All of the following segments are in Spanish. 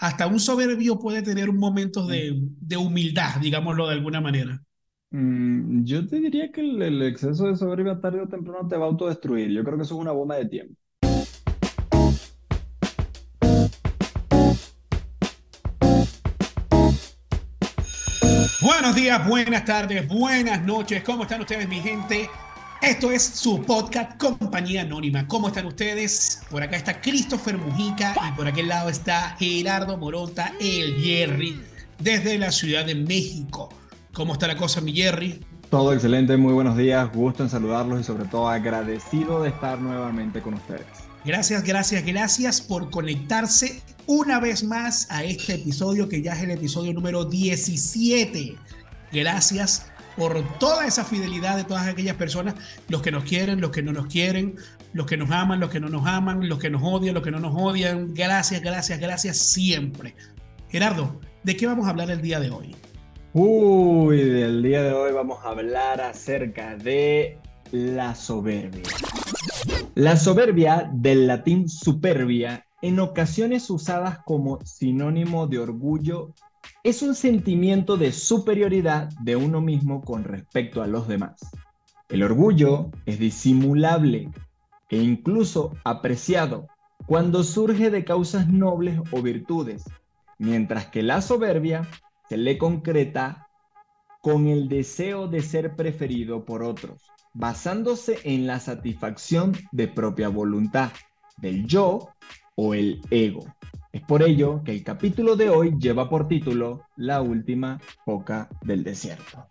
hasta un soberbio puede tener un momento de, de humildad, digámoslo de alguna manera. Mm, yo te diría que el, el exceso de soberbia tarde o temprano te va a autodestruir. Yo creo que eso es una bomba de tiempo. Buenos días, buenas tardes, buenas noches. ¿Cómo están ustedes, mi gente? Esto es su podcast Compañía Anónima. ¿Cómo están ustedes? Por acá está Christopher Mujica y por aquel lado está Gerardo Moronta, el Jerry, desde la Ciudad de México. ¿Cómo está la cosa, mi Jerry? Todo excelente, muy buenos días, gusto en saludarlos y sobre todo agradecido de estar nuevamente con ustedes. Gracias, gracias, gracias por conectarse una vez más a este episodio que ya es el episodio número 17. Gracias por toda esa fidelidad de todas aquellas personas, los que nos quieren, los que no nos quieren, los que nos aman, los que no nos aman, los que nos odian, los que no nos odian. Gracias, gracias, gracias siempre. Gerardo, ¿de qué vamos a hablar el día de hoy? Uy, del día de hoy vamos a hablar acerca de la soberbia. La soberbia, del latín superbia, en ocasiones usadas como sinónimo de orgullo es un sentimiento de superioridad de uno mismo con respecto a los demás. El orgullo es disimulable e incluso apreciado cuando surge de causas nobles o virtudes, mientras que la soberbia se le concreta con el deseo de ser preferido por otros, basándose en la satisfacción de propia voluntad, del yo o el ego. Es por ello que el capítulo de hoy lleva por título La última coca del desierto.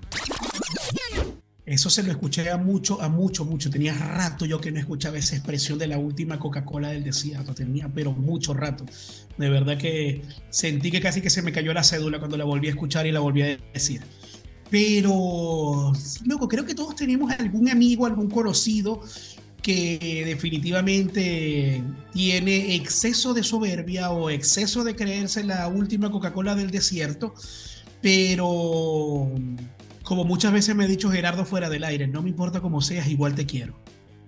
Eso se lo escuché a mucho, a mucho, mucho. Tenía rato yo que no escuchaba esa expresión de la última Coca-Cola del desierto. Tenía, pero mucho rato. De verdad que sentí que casi que se me cayó la cédula cuando la volví a escuchar y la volví a decir. Pero, loco, creo que todos tenemos algún amigo, algún conocido que definitivamente tiene exceso de soberbia o exceso de creerse la última Coca-Cola del desierto, pero como muchas veces me ha dicho Gerardo fuera del aire, no me importa cómo seas, igual te quiero.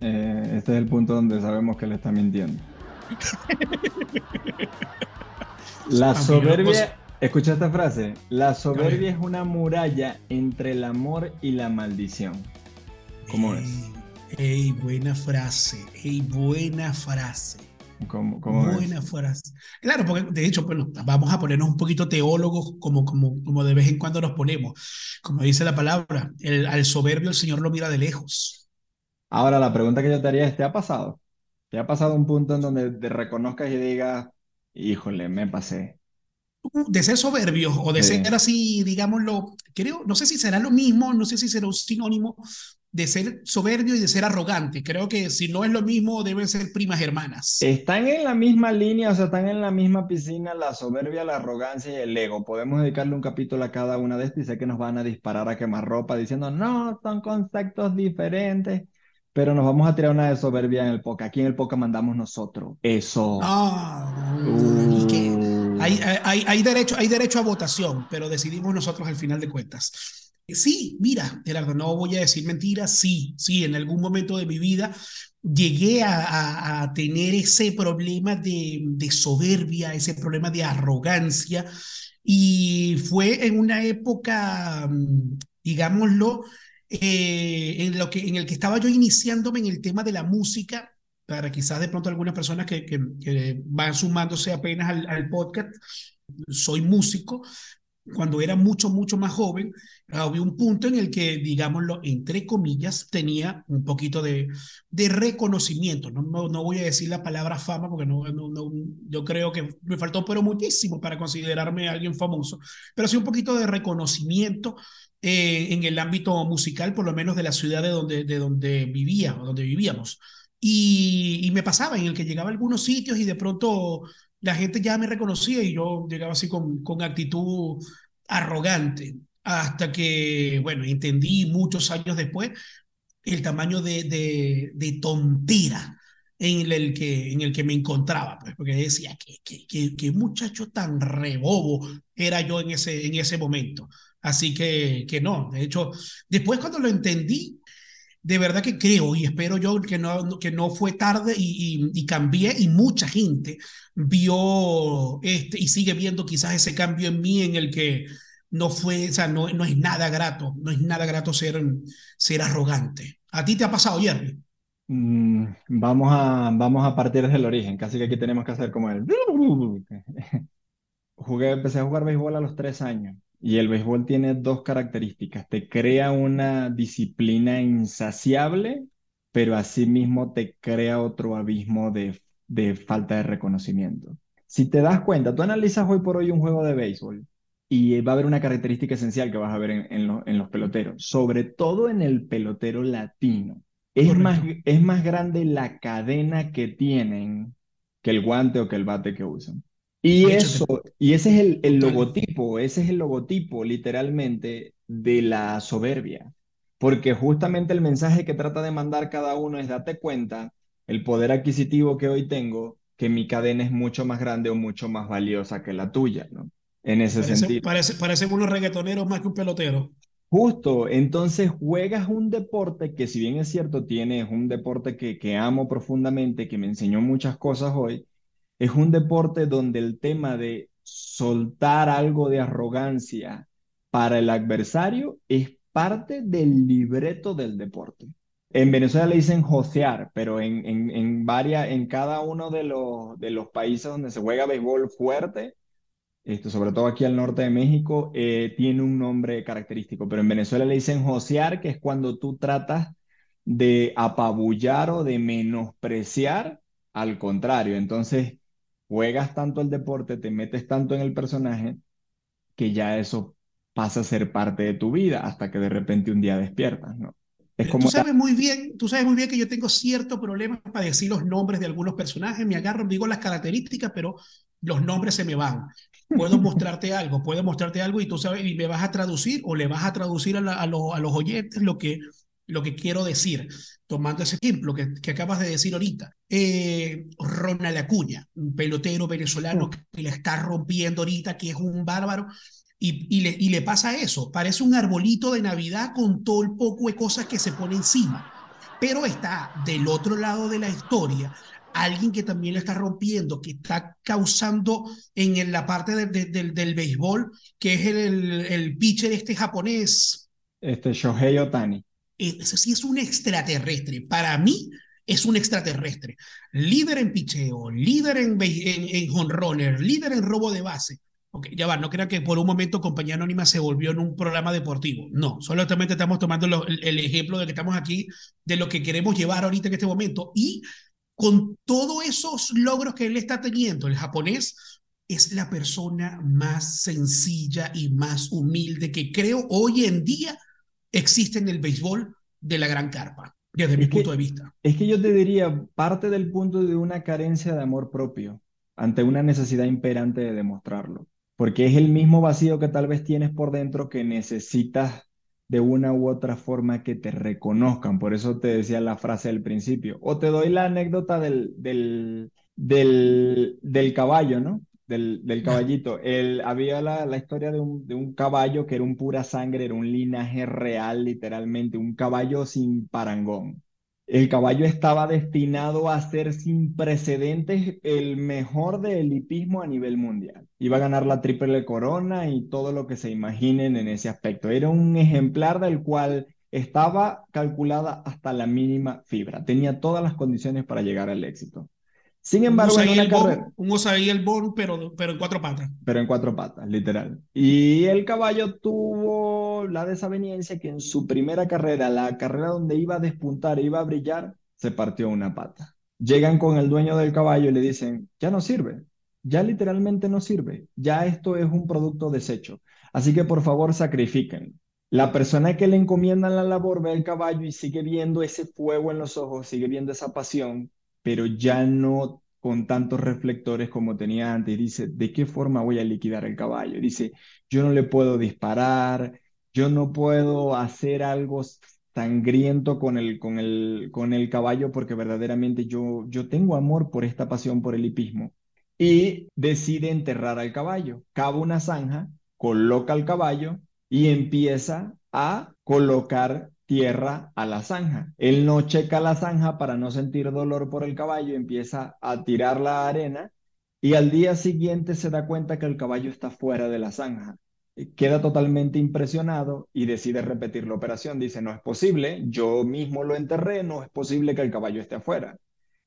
Eh, este es el punto donde sabemos que él está mintiendo. la soberbia, escucha esta frase, la soberbia es una muralla entre el amor y la maldición. ¿Cómo es? Ey, buena frase, ey, buena frase. ¿Cómo, cómo buena frase. Claro, porque de hecho, bueno, vamos a ponernos un poquito teólogos como, como, como de vez en cuando nos ponemos. Como dice la palabra, el, al soberbio el Señor lo mira de lejos. Ahora, la pregunta que yo te haría es, ¿te ha pasado? ¿Te ha pasado un punto en donde te reconozcas y digas, híjole, me pasé? Uh, de ser soberbio o de ser así, digámoslo, creo, no sé si será lo mismo, no sé si será un sinónimo, de ser soberbio y de ser arrogante. Creo que si no es lo mismo, deben ser primas hermanas. Están en la misma línea, o sea, están en la misma piscina la soberbia, la arrogancia y el ego. Podemos dedicarle un capítulo a cada una de estas y sé que nos van a disparar a quemar ropa diciendo, no, son conceptos diferentes. Pero nos vamos a tirar una de soberbia en el POCA. Aquí en el POCA mandamos nosotros. Eso. Ah, uh. hay, hay, hay, derecho, hay derecho a votación, pero decidimos nosotros al final de cuentas. Sí, mira, Gerardo, no voy a decir mentiras, sí, sí, en algún momento de mi vida llegué a, tener ese problema de, soberbia, ese problema de arrogancia, y fue en una época, mm, digámoslo, eh, en, lo que, en el que estaba yo iniciándome en el tema de la música, para quizás de pronto algunas personas que, que, van sumándose apenas al, al podcast, soy músico, cuando era mucho, mucho más joven, había un punto en el que, digámoslo, entre comillas, tenía un poquito de, de reconocimiento. No, no, voy a decir la palabra fama porque no, no, yo creo que me faltó, pero muchísimo para considerarme alguien famoso, pero sí un poquito de reconocimiento eh, en el ámbito musical, por lo menos de la ciudad de donde, de donde vivía o donde vivíamos. Y, y me pasaba en el que llegaba a algunos sitios y de pronto la gente ya me reconocía y yo llegaba así con, con actitud arrogante, hasta que, bueno, entendí muchos años después el tamaño de, de, de tontera en el, que, en el que me encontraba, pues, porque decía que, que, que, muchacho tan rebobo era yo en ese, en ese momento. Así que, que no, de hecho, después cuando lo entendí, de verdad que creo y espero yo que no, que no fue tarde y, y, cambié y mucha gente vio este, y sigue viendo quizás ese cambio en mí en el que no fue, o sea, no, no es nada grato, no es nada grato ser, ser arrogante. ¿A ti te ha pasado, Jerry? Mm, vamos, a, vamos a partir desde el origen, casi que aquí tenemos que hacer como el... Jugué, empecé a jugar béisbol a los tres años y el béisbol tiene dos características. Te crea una disciplina insaciable, pero asimismo te crea otro abismo de, de falta de reconocimiento. Si te das cuenta, tú analizas hoy por hoy un juego de béisbol y va a haber una característica esencial que vas a ver en, en, los peloteros, sobre todo en el pelotero latino. Es más, es más grande la cadena que tienen que el guante o que el bate que usan. Y eso, y ese es el, el, logotipo, ese es el logotipo literalmente de la soberbia. Porque justamente el mensaje que trata de mandar cada uno es date cuenta el poder adquisitivo que hoy tengo, que mi cadena es mucho más grande o mucho más valiosa que la tuya, ¿no? en ese sentido. Parece, parece unos reggaetoneros más que un pelotero. Justo, entonces juegas un deporte que si bien es cierto, tiene, un deporte que, que amo profundamente, que me enseñó muchas cosas hoy, es un deporte donde el tema de soltar algo de arrogancia para el adversario es parte del libreto del deporte. En Venezuela le dicen josear, pero en, en, en, varias, en cada uno de los, de los países donde se juega béisbol fuerte, esto, sobre todo aquí al norte de México, eh, tiene un nombre característico, pero en Venezuela le dicen josear, que es cuando tú tratas de apabullar o de menospreciar al contrario. Entonces, juegas tanto el deporte, te metes tanto en el personaje, que ya eso pasa a ser parte de tu vida hasta que de repente un día despiertas, ¿no? Es como tú sabes muy bien, tú sabes muy bien que yo tengo cierto problema para decir los nombres de algunos personajes, me agarro, digo las características, pero los nombres se me van. Puedo mostrarte algo, puedo mostrarte algo y tú sabes, y me vas a traducir o le vas a traducir a, a, los oyentes lo que, lo que quiero decir. Tomando ese ejemplo que, que acabas de decir ahorita. Eh, Ronald Acuña, un pelotero venezolano que le está rompiendo ahorita, que es un bárbaro. Y, y, le, y le pasa eso, parece un arbolito de Navidad con todo el poco de cosas que se pone encima. Pero está del otro lado de la historia alguien que también le está rompiendo, que está causando en la parte del, del béisbol, que es el, el, pitcher este japonés. Este Shohei Otani. Ese sí es un extraterrestre. Para mí es un extraterrestre. Líder en picheo, líder en, en, en líder en robo de base. Okay, ya va, no crean que por un momento Compañía Anónima se volvió en un programa deportivo. No, solamente estamos tomando el, ejemplo de que estamos aquí, de lo que queremos llevar ahorita en este momento. Y con todos esos logros que él está teniendo, el japonés es la persona más sencilla y más humilde que creo hoy en día existe en el béisbol de la gran carpa, desde mi punto de vista. Es que yo te diría, parte del punto de una carencia de amor propio ante una necesidad imperante de demostrarlo, porque es el mismo vacío que tal vez tienes por dentro que necesitas de una u otra forma que te reconozcan. Por eso te decía la frase del principio. O te doy la anécdota del, del, del, del caballo, ¿no? Del, caballito. El, había la, historia de un, de un caballo que era un pura sangre, era un linaje real, literalmente, un caballo sin parangón. El caballo estaba destinado a ser sin precedentes el mejor del hipismo a nivel mundial. Iba a ganar la triple corona y todo lo que se imaginen en ese aspecto. Era un ejemplar del cual estaba calculada hasta la mínima fibra. Tenía todas las condiciones para llegar al éxito. Sin embargo, en una carrera. un el Born, pero, pero en cuatro patas. Pero en cuatro patas, literal. Y el caballo tuvo la desaveniencia que en su primera carrera, la carrera donde iba a despuntar, iba a brillar, se partió una pata. Llegan con el dueño del caballo y le dicen, ya no sirve, ya literalmente no sirve, ya esto es un producto desecho. Así que por favor sacrifiquen. La persona que le encomienda la labor ve el caballo y sigue viendo ese fuego en los ojos, sigue viendo esa pasión pero ya no con tantos reflectores como tenía antes. Dice, ¿de qué forma voy a liquidar el caballo? Dice, yo no le puedo disparar, yo no puedo hacer algo sangriento con el, con el, con el caballo porque verdaderamente yo, yo tengo amor por esta pasión por el hipismo. Y decide enterrar al caballo. Cava una zanja, coloca al caballo y empieza a colocar tierra a la zanja. Él no checa la zanja para no sentir dolor por el caballo, empieza a tirar la arena y al día siguiente se da cuenta que el caballo está fuera de la zanja. Queda totalmente impresionado y decide repetir la operación. Dice, no es posible, yo mismo lo enterré, no es posible que el caballo esté afuera.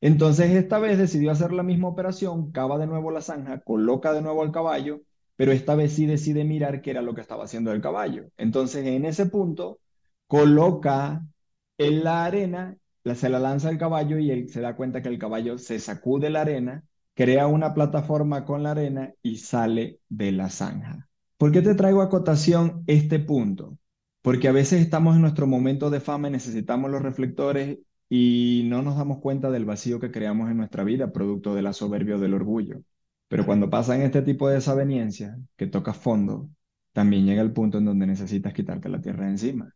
Entonces esta vez decidió hacer la misma operación, cava de nuevo la zanja, coloca de nuevo al caballo, pero esta vez sí decide mirar qué era lo que estaba haciendo el caballo. Entonces en ese punto coloca en la arena, se la lanza al caballo y él se da cuenta que el caballo se sacude la arena, crea una plataforma con la arena y sale de la zanja. ¿Por qué te traigo a cotación este punto? Porque a veces estamos en nuestro momento de fama y necesitamos los reflectores y no nos damos cuenta del vacío que creamos en nuestra vida, producto de la soberbia o del orgullo. Pero cuando pasan este tipo de desaveniencias, que tocas fondo, también llega el punto en donde necesitas quitarte la tierra de encima.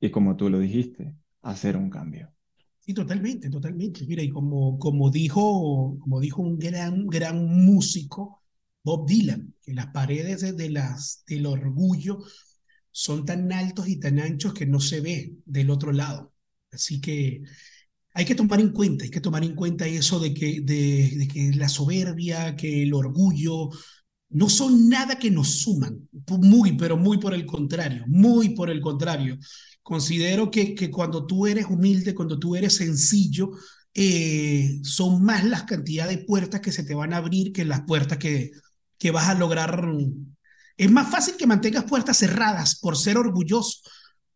Y como tú lo dijiste, hacer un cambio. Sí, totalmente, totalmente. Mira, y como, como, dijo, como dijo un gran, gran músico, Bob Dylan, que las paredes de, de las, del orgullo son tan altos y tan anchos que no se ve del otro lado. Así que hay que tomar en cuenta, hay que tomar en cuenta eso de que, de, que la soberbia, que el orgullo, no son nada que nos suman, muy, pero muy por el contrario, muy por el contrario. Considero que, que cuando tú eres humilde, cuando tú eres sencillo, eh, son más las cantidades de puertas que se te van a abrir que las puertas que, que vas a lograr. Es más fácil que mantengas puertas cerradas por ser orgulloso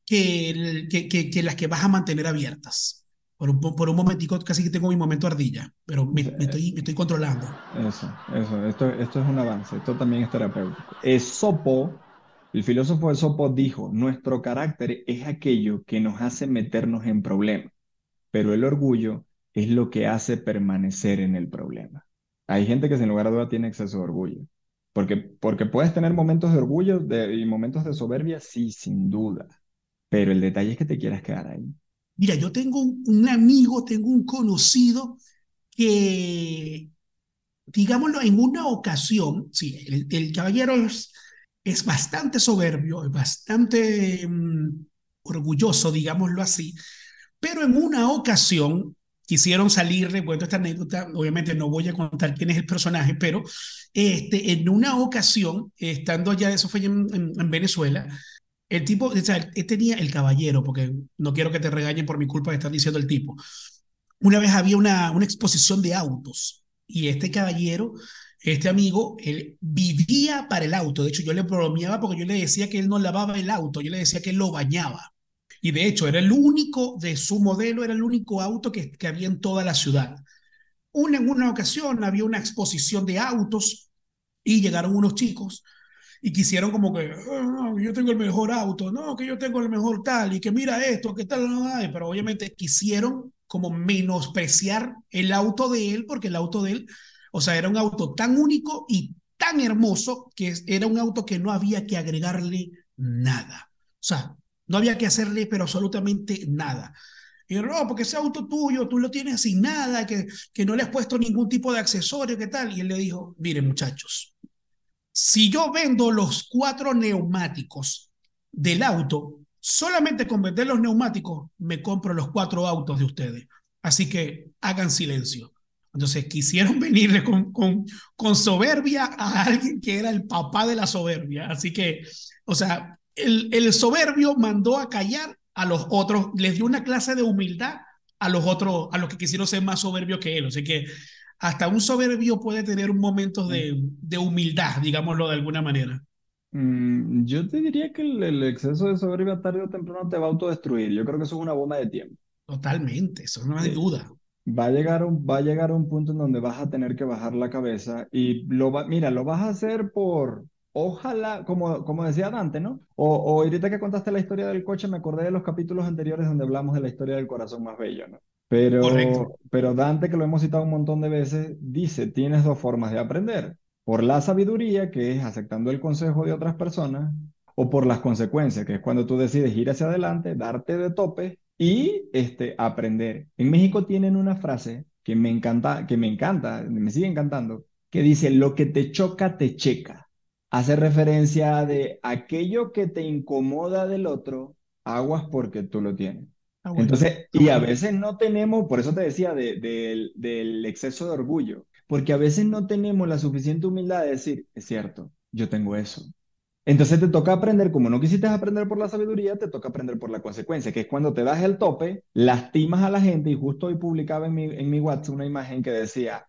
que, que, que, las que vas a mantener abiertas. Por un, por un momentico casi que tengo mi momento ardilla, pero me, estoy, me estoy controlando. Eso, eso, esto, esto es un avance, esto también es terapéutico. Esopo, el filósofo Esopo dijo, nuestro carácter es aquello que nos hace meternos en problemas, pero el orgullo es lo que hace permanecer en el problema. Hay gente que sin lugar a duda tiene exceso de orgullo. Porque, porque puedes tener momentos de orgullo de, y momentos de soberbia, sí, sin duda pero el detalle es que te quieras quedar ahí. Mira, yo tengo un, amigo, tengo un conocido que, digámoslo, en una ocasión, sí, el, caballero es, es, bastante soberbio, es bastante mm, orgulloso, digámoslo así, pero en una ocasión quisieron salir, cuento esta anécdota, obviamente no voy a contar quién es el personaje, pero este, en una ocasión, estando allá, eso fue en, en Venezuela, el tipo, o sea, tenía el caballero, porque no quiero que te regañen por mi culpa de estar diciendo el tipo. Una vez había una, una exposición de autos y este caballero, este amigo, él vivía para el auto. De hecho, yo le bromeaba porque yo le decía que él no lavaba el auto, yo le decía que él lo bañaba. Y de hecho, era el único de su modelo, era el único auto que, que había en toda la ciudad. Una, en una ocasión había una exposición de autos y llegaron unos chicos y quisieron como que, ah, yo tengo el mejor auto, no, que yo tengo el mejor tal, y que mira esto, que tal, pero obviamente quisieron como menospreciar el auto de él, porque el auto de él, o sea, era un auto tan único y tan hermoso que era un auto que no había que agregarle nada. O sea, no había que hacerle, pero absolutamente nada. Y no, porque ese auto tuyo, tú lo tienes sin nada, que, que no le has puesto ningún tipo de accesorio, ¿qué tal? Y él le dijo, miren muchachos, si yo vendo los cuatro neumáticos del auto, solamente con vender los neumáticos me compro los cuatro autos de ustedes. Así que hagan silencio. Entonces quisieron venirle con, con, con soberbia a alguien que era el papá de la soberbia. Así que, o sea, el, el soberbio mandó a callar a los otros, les dio una clase de humildad a los otros, a los que quisieron ser más soberbios que él. Así que hasta un soberbio puede tener un momento de, de humildad, digámoslo de alguna manera. Mm, yo te diría que el, exceso de soberbia tarde o temprano te va a autodestruir. Yo creo que eso es una bomba de tiempo. Totalmente, eso no hay duda. Va a llegar un, va a llegar un punto en donde vas a tener que bajar la cabeza y lo va, mira, lo vas a hacer por, ojalá, como, como decía Dante, ¿no? O, o ahorita que contaste la historia del coche, me acordé de los capítulos anteriores donde hablamos de la historia del corazón más bello, ¿no? Pero, pero Dante, que lo hemos citado un montón de veces, dice, tienes dos formas de aprender. Por la sabiduría, que es aceptando el consejo de otras personas, o por las consecuencias, que es cuando tú decides ir hacia adelante, darte de tope y este, aprender. En México tienen una frase que me encanta, que me encanta, me sigue encantando, que dice, lo que te choca, te checa. Hace referencia de aquello que te incomoda del otro, aguas porque tú lo tienes. Ah, Entonces, y a veces no tenemos, por eso te decía del exceso de orgullo, porque a veces no tenemos la suficiente humildad de decir, es cierto, yo tengo eso. Entonces te toca aprender, como no quisiste aprender por la sabiduría, te toca aprender por la consecuencia, que es cuando te das el tope, lastimas a la gente, y justo hoy publicaba en mi, en mi WhatsApp una imagen que decía,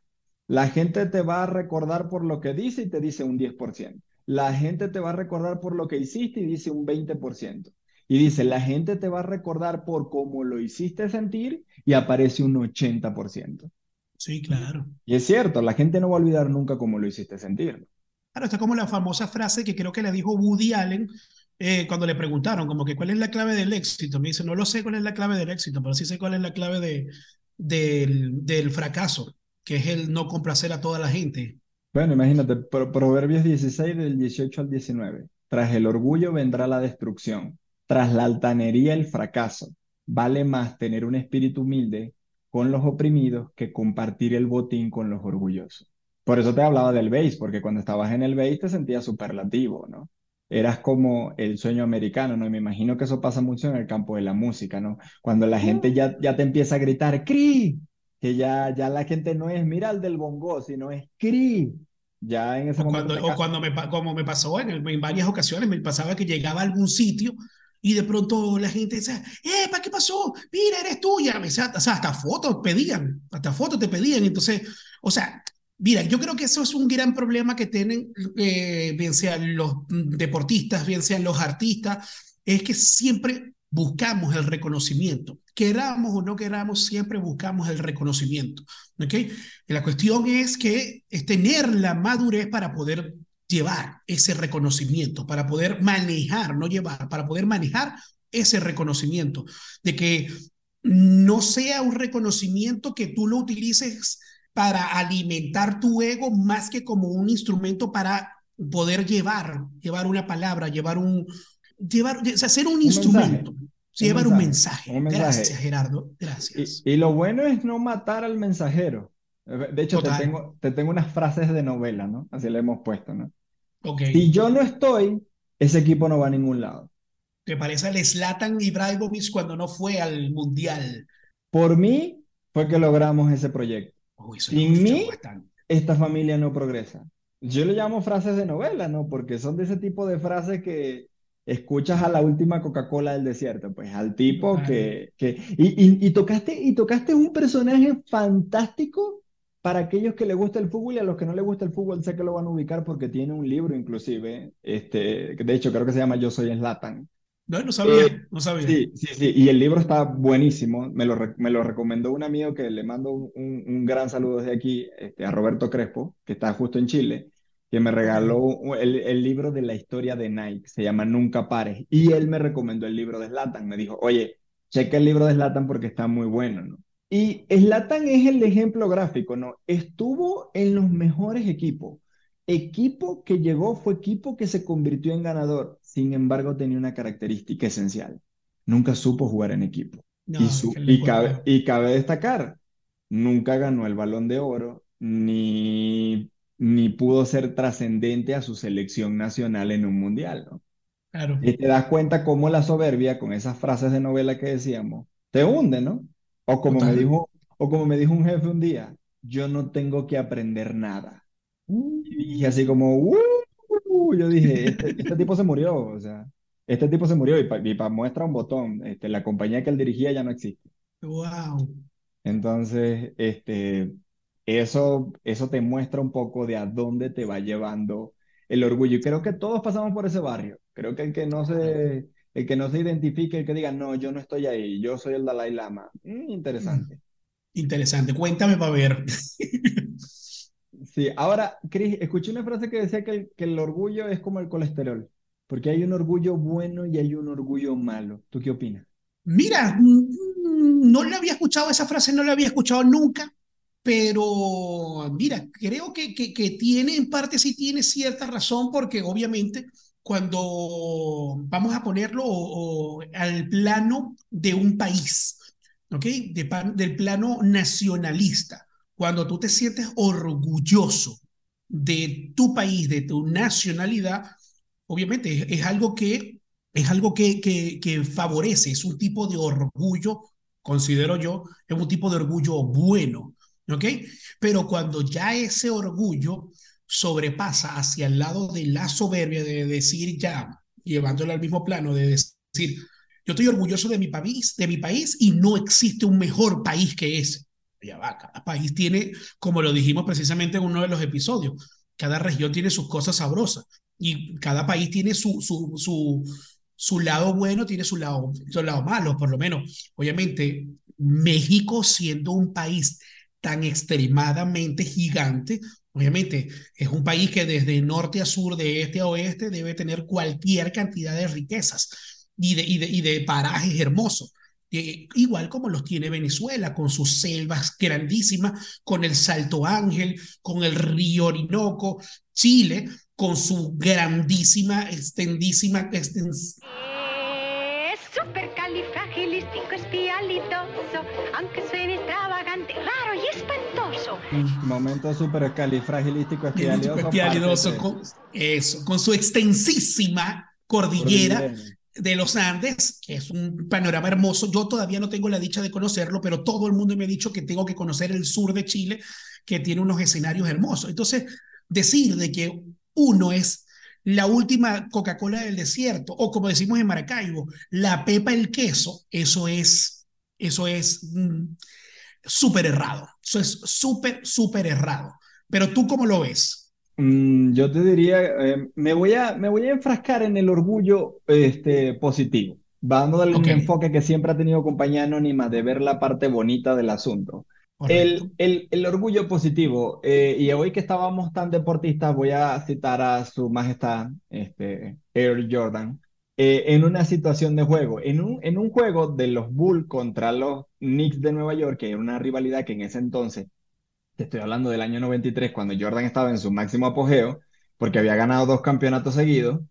la gente te va a recordar por lo que dice y te dice un 10%. La gente te va a recordar por lo que hiciste y dice un 20%. Y dice, la gente te va a recordar por cómo lo hiciste sentir y aparece un 80%. Sí, claro. Y es cierto, la gente no va a olvidar nunca cómo lo hiciste sentir. Claro, está como la famosa frase que creo que le dijo Woody Allen eh, cuando le preguntaron, como que cuál es la clave del éxito. Me dice, no lo sé cuál es la clave del éxito, pero sí sé cuál es la clave de, del, del fracaso, que es el no complacer a toda la gente. Bueno, imagínate, Proverbios 16 del 18 al 19. Tras el orgullo vendrá la destrucción tras la altanería el fracaso. Vale más tener un espíritu humilde con los oprimidos que compartir el botín con los orgullosos. Por eso te hablaba del base, porque cuando estabas en el base te sentías superlativo, ¿no? Eras como el sueño americano, ¿no? Y me imagino que eso pasa mucho en el campo de la música, ¿no? Cuando la gente ya, ya te empieza a gritar, ¡Cri! Que ya, ya la gente no es, mira el del bongo, sino es ¡Cri! Ya en ese o momento. Cuando, o cuando me, como me pasó en, en varias ocasiones, me pasaba que llegaba a algún sitio y de pronto la gente decía, ¡eh, ¿para qué pasó? Mira, eres tuya. O sea, hasta fotos pedían, hasta fotos te pedían. Entonces, o sea, mira, yo creo que eso es un gran problema que tienen, eh, bien sean los deportistas, bien sean los artistas, es que siempre buscamos el reconocimiento. Queramos o no queramos, siempre buscamos el reconocimiento. ¿ok? la cuestión es que es tener la madurez para poder llevar ese reconocimiento, para poder manejar, no llevar, para poder manejar ese reconocimiento, de que no sea un reconocimiento que tú lo utilices para alimentar tu ego más que como un instrumento para poder llevar, llevar una palabra, llevar un, llevar, o sea, ser un, instrumento. llevar un mensaje. Gracias, Gerardo. Gracias. Y, lo bueno es no matar al mensajero. De hecho, te tengo, te tengo unas frases de novela, ¿no? Así le hemos puesto, ¿no? Si yo no estoy, ese equipo no va a ningún lado. ¿Te parece el Zlatan Ibrahimovic cuando no fue al Mundial? Por mí fue que logramos ese proyecto. Sin mí, esta familia no progresa. Yo le llamo frases de novela, ¿no? Porque son de ese tipo de frases que escuchas a la última Coca-Cola del desierto, pues al tipo que... que y, y, tocaste, y tocaste un personaje fantástico para aquellos que les gusta el fútbol y a los que no les gusta el fútbol, sé que lo van a ubicar porque tiene un libro inclusive, este, de hecho creo que se llama Yo soy Slatan. No, no sabía, eh, no sabía. Sí, sí, sí, y el libro está buenísimo, me lo, me lo recomendó un amigo que le mando un, un gran saludo desde aquí, este, a Roberto Crespo, que está justo en Chile, que me regaló el, el, libro de la historia de Nike, se llama Nunca Pares, y él me recomendó el libro de Slatan, me dijo, oye, checa el libro de Slatan porque está muy bueno, ¿no? Y Slatan es el ejemplo gráfico, ¿no? Estuvo en los mejores equipos. Equipo que llegó fue equipo que se convirtió en ganador. Sin embargo, tenía una característica esencial. Nunca supo jugar en equipo. y, cabe, y cabe destacar, nunca ganó el balón de oro, ni, ni pudo ser trascendente a su selección nacional en un mundial, ¿no? Claro. Y te das cuenta cómo la soberbia, con esas frases de novela que decíamos, te hunde, ¿no? O como, me dijo, o como me dijo un jefe un día, yo no tengo que aprender nada. Y dije así como, uh", yo dije, este, este, tipo se murió, o sea, este tipo se murió y para muestra un botón, este, la compañía que él dirigía ya no existe. Wow. Entonces, este, eso, eso te muestra un poco de a dónde te va llevando el orgullo. Y creo que todos pasamos por ese barrio. Creo que el que no se, el que no se identifique, el que diga, no, yo no estoy ahí, yo soy el Dalai Lama. Mm, interesante. Interesante, cuéntame para ver. sí, ahora, Cris, escuché una frase que decía que el, que el orgullo es como el colesterol, porque hay un orgullo bueno y hay un orgullo malo. ¿Tú qué opinas? Mira, mm, no le había escuchado esa frase, no la había escuchado nunca, pero mira, creo que, que, que tiene, en parte sí tiene cierta razón, porque obviamente cuando vamos a ponerlo al plano de un país, ¿ok? del plano nacionalista, cuando tú te sientes orgulloso de tu país, de tu nacionalidad, obviamente es, algo que es algo que, que, que favorece, es un tipo de orgullo, considero yo, es un tipo de orgullo bueno, ¿ok? Pero cuando ya ese orgullo sobrepasa hacia el lado de la soberbia, de decir ya, llevándolo al mismo plano, de decir, yo estoy orgulloso de mi país, de mi país y no existe un mejor país que ese. Ya va, cada país tiene, como lo dijimos precisamente en uno de los episodios, cada región tiene sus cosas sabrosas y cada país tiene su, su, su, su lado bueno, tiene su lado, su lado malo, por lo menos. Obviamente, México siendo un país tan extremadamente gigante, obviamente es un país que desde norte a sur, de este a oeste, debe tener cualquier cantidad de riquezas y de, y de, y de parajes hermosos. Eh, igual como los tiene Venezuela, con sus selvas grandísimas, con el Salto Ángel, con el río Orinoco, Chile, con su grandísima, extendísima... Extens espialidoso, aunque suene espantoso. Momento supercalifragilístico espialidoso. espialidoso con, eso, con su extensísima cordillera, cordillera de los Andes, que es un panorama hermoso. Yo todavía no tengo la dicha de conocerlo, pero todo el mundo me ha dicho que tengo que conocer el sur de Chile, que tiene unos escenarios hermosos. Entonces, decir de que uno es la última Coca-Cola del desierto, o como decimos en Maracaibo, la pepa el queso, eso es, eso es mm, súper errado. Eso es súper, súper errado. Pero tú, ¿cómo lo ves? Mm, yo te diría, eh, me, voy a, me voy a enfrascar en el orgullo este, positivo, dando el enfoque que siempre ha tenido compañía anónima de ver la parte bonita del asunto. El, el, el, orgullo positivo, eh, y hoy que estábamos tan deportistas, voy a citar a su majestad, este, Air Jordan, eh, en una situación de juego, en un, en un juego de los Bulls contra los Knicks de Nueva York, que era una rivalidad que en ese entonces te estoy hablando del año 93, cuando Jordan estaba en su máximo apogeo, porque había ganado dos campeonatos seguidos.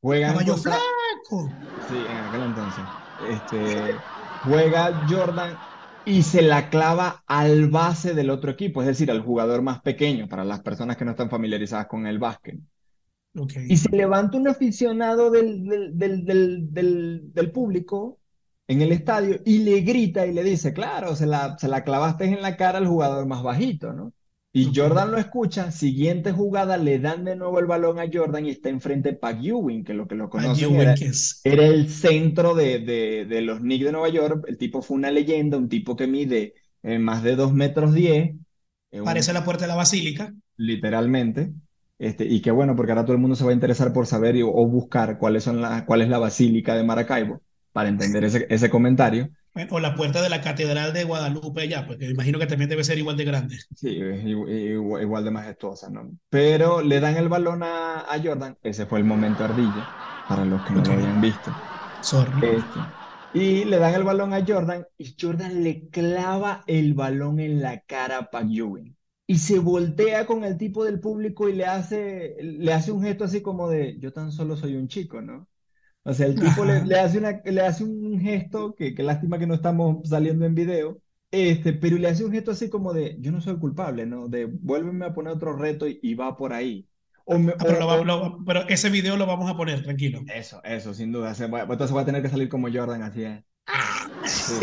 Juegan contra... flaco! Sí, en aquel entonces. Este, juega Jordan y se la clava al base del otro equipo, es decir, al jugador más pequeño, para las personas que no están familiarizadas con el básquet. Okay. Y se levanta un aficionado del, del, del, del, del público en el estadio y le grita y le dice, claro, se la, se la clavaste en la cara al jugador más bajito, ¿no? Y Jordan lo escucha, siguiente jugada le dan de nuevo el balón a Jordan y está enfrente Pat Ewing, que lo que lo conoce era, era, el centro de, de, de, los Knicks de Nueva York. El tipo fue una leyenda, un tipo que mide eh, más de 2 metros 10. Eh, Parece la puerta de la basílica. Literalmente. Este, y qué bueno, porque ahora todo el mundo se va a interesar por saber o buscar cuáles son la, cuál es la basílica de Maracaibo para entender ese, ese comentario. o la puerta de la Catedral de Guadalupe allá, porque me imagino que también debe ser igual de grande. Sí, igual, de majestuosa, ¿no? Pero le dan el balón a, a, Jordan, ese fue el momento ardilla, para los que no lo habían visto. Sorry. Este, y le dan el balón a Jordan y Jordan le clava el balón en la cara a Ewing. Y se voltea con el tipo del público y le hace, le hace un gesto así como de, yo tan solo soy un chico, ¿no? O sea, el tipo le, le, hace una, le hace un gesto, que, que lástima que no estamos saliendo en video, este, pero le hace un gesto así como de, yo no soy culpable, ¿no? De, vuélveme a poner otro reto y, va por ahí. O me, ah, pero, pero, ese video lo vamos a poner, tranquilo. Eso, eso, sin duda. Se va, entonces va a tener que salir como Jordan, así es. Sí,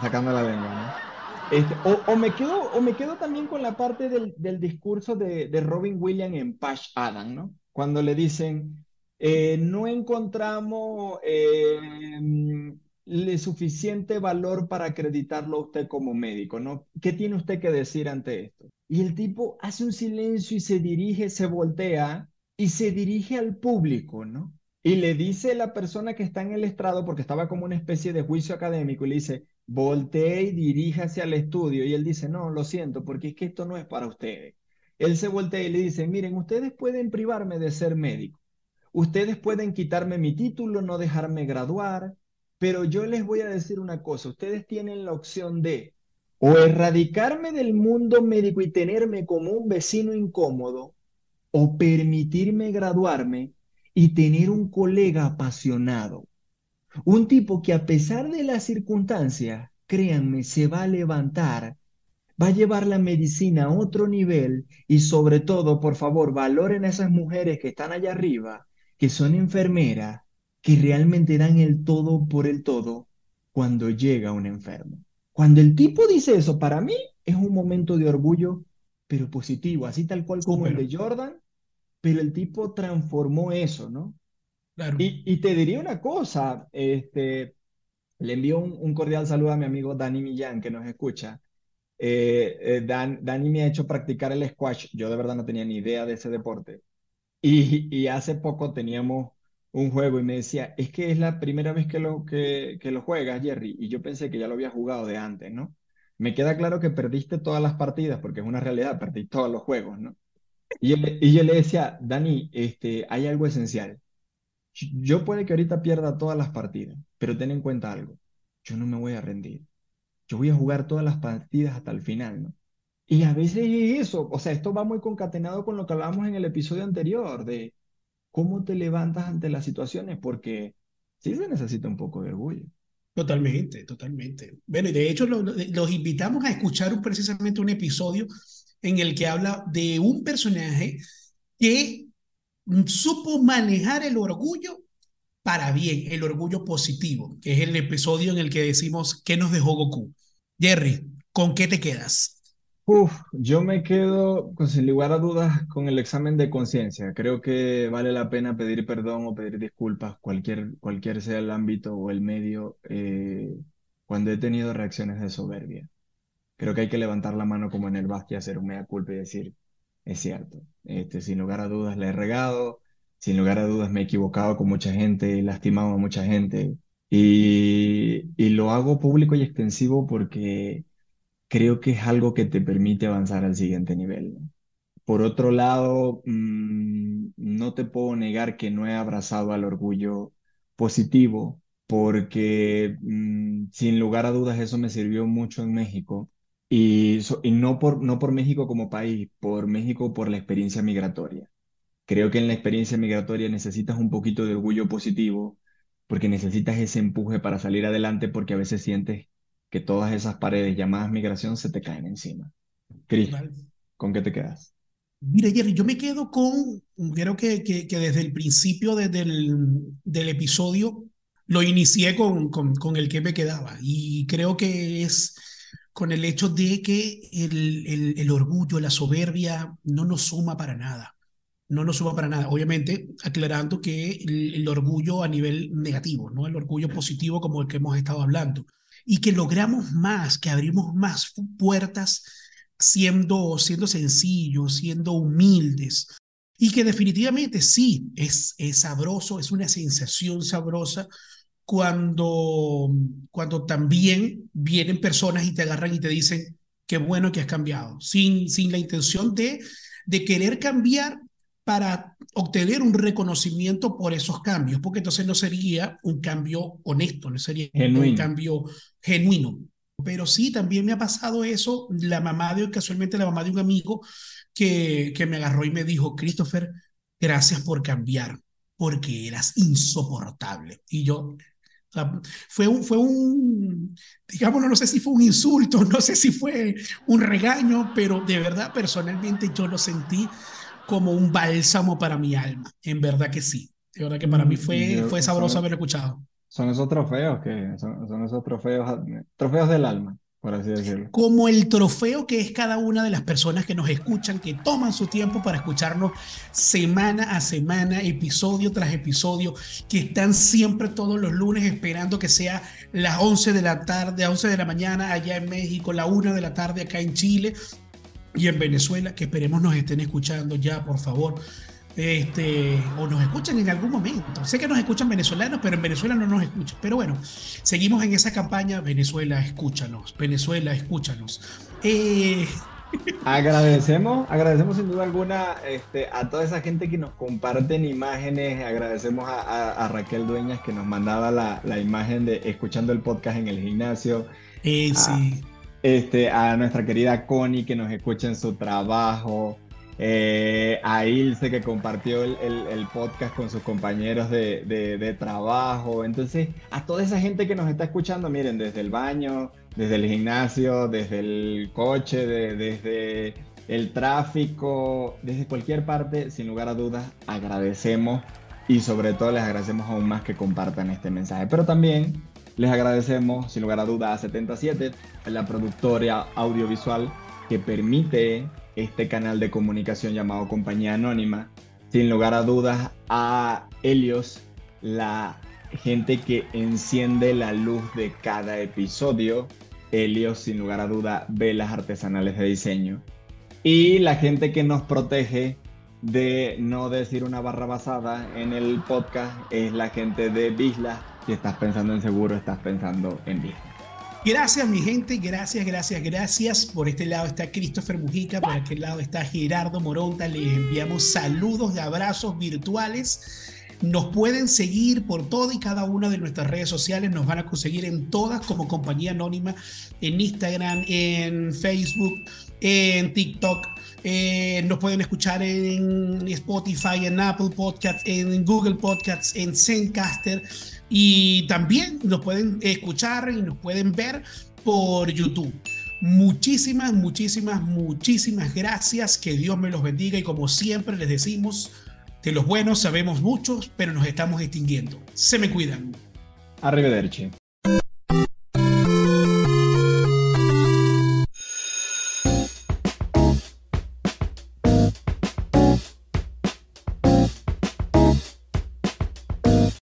sacando la lengua, ¿no? Este, o, me quedo, o me quedo también con la parte del, del discurso de, de Robin Williams en Pash Adam, ¿no? Cuando le dicen, eh, no encontramos eh, suficiente valor para acreditarlo a usted como médico, ¿no? ¿Qué tiene usted que decir ante esto? Y el tipo hace un silencio y se dirige, se voltea y se dirige al público, ¿no? Y le dice a la persona que está en el estrado, porque estaba como una especie de juicio académico, y le dice, voltee y diríjase al estudio. Y él dice, no, lo siento, porque es que esto no es para ustedes. Él se voltea y le dice, miren, ustedes pueden privarme de ser médico, Ustedes pueden quitarme mi título, no dejarme graduar, pero yo les voy a decir una cosa, ustedes tienen la opción de o erradicarme del mundo médico y tenerme como un vecino incómodo, o permitirme graduarme y tener un colega apasionado. Un tipo que a pesar de las circunstancias, créanme, se va a levantar, va a llevar la medicina a otro nivel y sobre todo, por favor, valoren a esas mujeres que están allá arriba que son enfermeras, que realmente dan el todo por el todo cuando llega un enfermo. Cuando el tipo dice eso, para mí es un momento de orgullo, pero positivo, así tal cual como el de Jordan, pero el tipo transformó eso, ¿no? Y, te diría una cosa, este, le envío un, cordial saludo a mi amigo Dani Millán, que nos escucha. Eh, eh, Dan, Dani me ha hecho practicar el squash, yo de verdad no tenía ni idea de ese deporte. Y, hace poco teníamos un juego y me decía, es que es la primera vez que lo, juegas, Jerry, y yo pensé que ya lo había jugado de antes, ¿no? Me queda claro que perdiste todas las partidas, porque es una realidad, perdí todos los juegos, ¿no? Y yo le decía, Dani, este, hay algo esencial. Yo puede que ahorita pierda todas las partidas, pero ten en cuenta algo, yo no me voy a rendir. Yo voy a jugar todas las partidas hasta el final, ¿no? Y a veces es eso, o sea, esto va muy concatenado con lo que hablábamos en el episodio anterior, de cómo te levantas ante las situaciones, porque sí se necesita un poco de orgullo. Totalmente, totalmente. Bueno, y de hecho los invitamos a escuchar precisamente un episodio en el que habla de un personaje que supo manejar el orgullo para bien, el orgullo positivo, que es el episodio en el que decimos qué nos dejó Goku. Jerry, ¿con qué te quedas? Uf, yo me quedo, pues, sin lugar a dudas, con el examen de conciencia. Creo que vale la pena pedir perdón o pedir disculpas, cualquier, cualquier sea el ámbito o el medio, eh, cuando he tenido reacciones de soberbia. Creo que hay que levantar la mano como en el básquet, hacer un mea culpa y decir, es cierto, este, sin lugar a dudas le he regado, sin lugar a dudas me he equivocado con mucha gente, he lastimado a mucha gente, y, y lo hago público y extensivo porque creo que es algo que te permite avanzar al siguiente nivel. Por otro lado, mm, no te puedo negar que no he abrazado al orgullo positivo, porque mm, sin lugar a dudas eso me sirvió mucho en México. Y, y no, por, no por México como país, por México por la experiencia migratoria. Creo que en la experiencia migratoria necesitas un poquito de orgullo positivo, porque necesitas ese empuje para salir adelante, porque a veces sientes que todas esas paredes llamadas migración se te caen encima. Cris, ¿con qué te quedas? Mira, Jerry, yo me quedo con, creo que, que, desde el principio del, del episodio lo inicié con, con, con, el que me quedaba y creo que es con el hecho de que el, el, orgullo, la soberbia no nos suma para nada no nos suma para nada. Obviamente, aclarando que el, el, orgullo a nivel negativo, no el orgullo positivo como el que hemos estado hablando y que logramos más, que abrimos más puertas siendo, siendo sencillos, siendo humildes. Y que definitivamente sí, es, es sabroso, es una sensación sabrosa cuando, cuando también vienen personas y te agarran y te dicen, qué bueno que has cambiado, sin, sin la intención de, de querer cambiar para obtener un reconocimiento por esos cambios, porque entonces no sería un cambio honesto, no sería un cambio genuino. Pero sí, también me ha pasado eso, la mamá de, casualmente la mamá de un amigo que, que me agarró y me dijo, Christopher, gracias por cambiar, porque eras insoportable. Y yo, fue un, fue un, digamos, no sé si fue un insulto, no sé si fue un regaño, pero de verdad personalmente yo lo sentí como un bálsamo para mi alma. En verdad que sí. De verdad que para mí mm, fue, fue sabroso haber escuchado. Son esos trofeos que son, son esos trofeos, trofeos del alma Como el trofeo que es cada una de las personas que nos escuchan, que toman su tiempo para escucharnos semana a semana, episodio tras episodio, que están siempre todos los lunes esperando que sea las 11 de la tarde, 11 de la mañana allá en México, la 1 de la tarde acá en Chile, y en Venezuela, que esperemos nos estén escuchando ya, por favor. Este, o nos escuchan en algún momento. Sé que nos escuchan venezolanos, pero en Venezuela no nos escuchan. Pero bueno, seguimos en esa campaña. Venezuela, escúchanos. Venezuela, escúchanos. Eh... Agradecemos, agradecemos sin duda alguna este, a toda esa gente que nos comparten imágenes. Agradecemos a, Raquel Dueñas que nos mandaba la, la, imagen de escuchando el podcast en el gimnasio. Eh, sí este, a nuestra querida Connie que nos escucha en su trabajo, eh, a Ilse que compartió el, podcast con sus compañeros de, de, trabajo. Entonces, a toda esa gente que nos está escuchando, miren, desde el baño, desde el gimnasio, desde el coche, desde el tráfico, desde cualquier parte, sin lugar a dudas, agradecemos y sobre todo les agradecemos aún más que compartan este mensaje. Pero también les agradecemos, sin lugar a dudas, a 77, la productora audiovisual que permite este canal de comunicación llamado Compañía Anónima. Sin lugar a dudas, a Helios, la gente que enciende la luz de cada episodio. Helios, sin lugar a duda, velas artesanales de diseño. Y la gente que nos protege de no decir una barra basada en el podcast es la gente de Bisla. Si estás pensando en seguro, estás pensando en Bisla. Gracias, mi gente. Gracias, gracias, gracias. Por este lado está Christopher Mujica, por aquel lado está Gerardo Moronta. Les enviamos saludos y abrazos virtuales. Nos pueden seguir por todas y cada una de nuestras redes sociales. Nos van a conseguir en todas como compañía anónima, en Instagram, en Facebook, en TikTok. Eh, nos pueden escuchar en Spotify, en Apple Podcasts, en Google Podcasts, en Zencaster. Y también nos pueden escuchar y nos pueden ver por YouTube. Muchísimas, muchísimas, muchísimas gracias. Que Dios me los bendiga. Y como siempre les decimos, de los buenos sabemos muchos, pero nos estamos extinguiendo. Se me cuidan. Arrivederci.